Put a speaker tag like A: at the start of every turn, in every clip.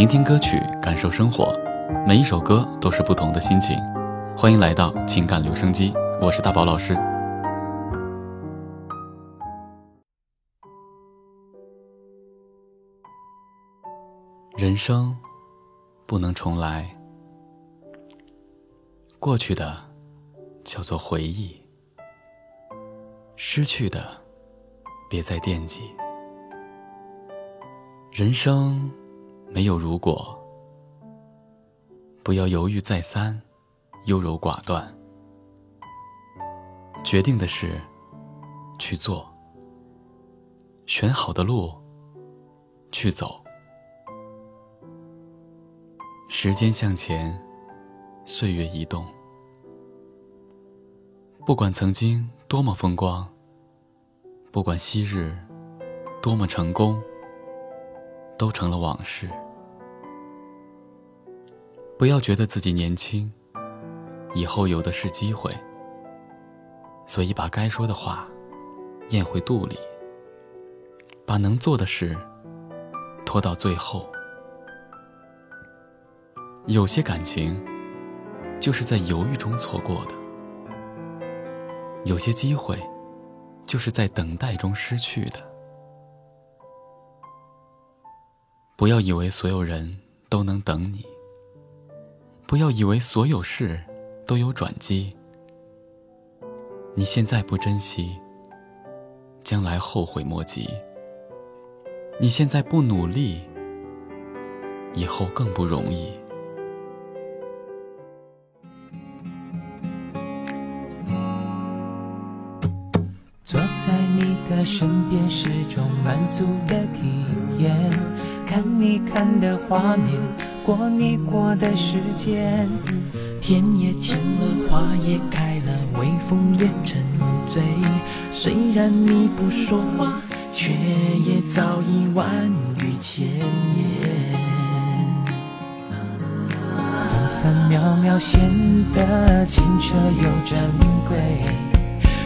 A: 聆听歌曲，感受生活，每一首歌都是不同的心情。欢迎来到情感留声机，我是大宝老师。人生不能重来，过去的叫做回忆，失去的别再惦记。人生没有如果，不要犹豫再三，优柔寡断。决定的事去做，选好的路去走。时间向前，岁月移动。不管曾经多么风光，不管昔日多么成功，都成了往事。不要觉得自己年轻，以后有的是机会。所以把该说的话咽回肚里，把能做的事拖到最后。有些感情，就是在犹豫中错过的；有些机会，就是在等待中失去的。不要以为所有人都能等你，不要以为所有事都有转机。你现在不珍惜，将来后悔莫及；你现在不努力，以后更不容易。
B: 的身边是种满足的体验，看你看的画面，过你过的时间。天也晴了，花也开了，微风也沉醉。虽然你不说话，却也早已万语千言。分分秒秒显得清澈又珍贵。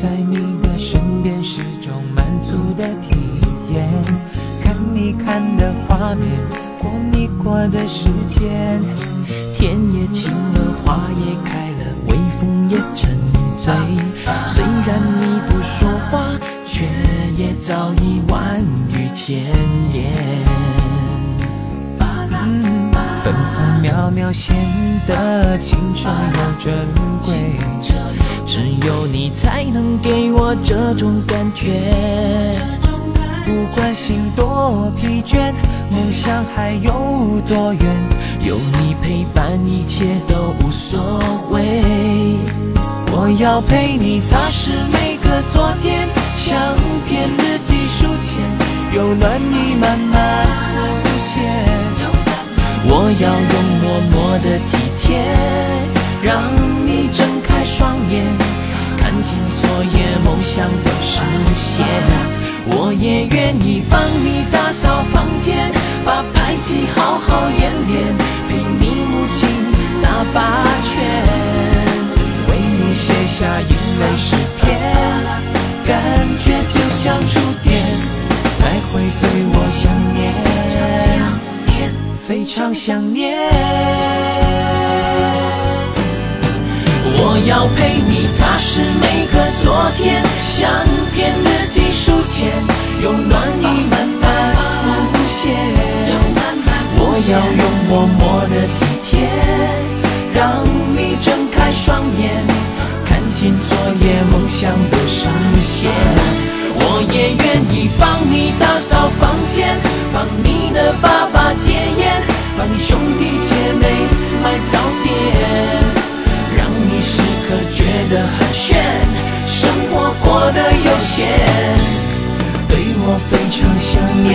B: 在你的身边是种满足的体验，看你看的画面，过你过的时间。天也晴了，花也开了，微风也沉醉。虽然你不说话，却也早已万语千言。分分秒秒显得清澈又珍贵。只有你才能给我这种感觉。不管心多疲倦，梦想还有多远，有你陪伴，一切都无所谓。我要陪你擦拭每个昨天，相片日记书签，有暖意慢慢。我要用默默的体贴，让你睁开双眼。看见昨夜梦想都实现，我也愿意帮你打扫房间，把排气好好演练，陪你母亲打八拳，为你写下英美诗想念。我要陪你擦拭每个昨天，相片日记书签，有暖意慢慢浮现。我要用默默的体贴，让你睁开双眼，看清昨夜梦想的实现。我也愿意帮你打扫房间，帮你的爸爸戒，帮你兄弟姐妹买早点。让你时刻觉得很炫，生活过得悠闲，对我非常想念，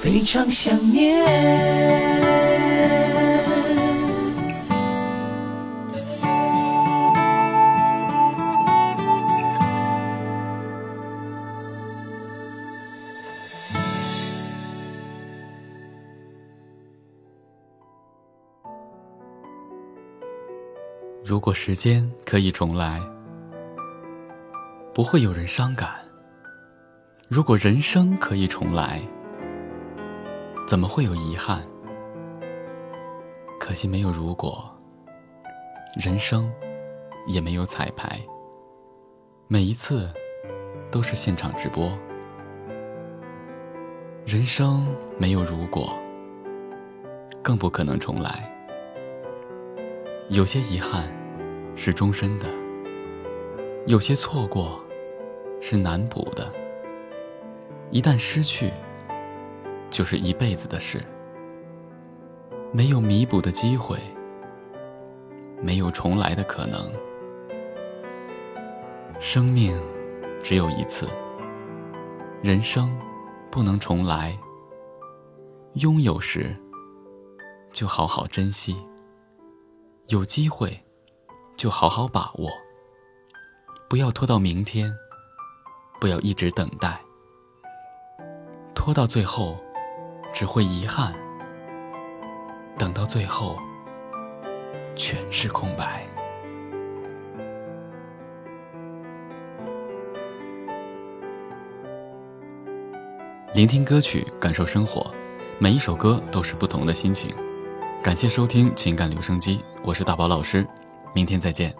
B: 非常想念。
A: 如果时间可以重来，不会有人伤感；如果人生可以重来，怎么会有遗憾？可惜没有如果，人生也没有彩排，每一次都是现场直播。人生没有如果，更不可能重来。有些遗憾是终身的，有些错过是难补的。一旦失去，就是一辈子的事，没有弥补的机会，没有重来的可能。生命只有一次，人生不能重来。拥有时，就好好珍惜。有机会，就好好把握，不要拖到明天，不要一直等待，拖到最后只会遗憾，等到最后全是空白。聆听歌曲，感受生活，每一首歌都是不同的心情。感谢收听情感留声机，我是大宝老师，明天再见。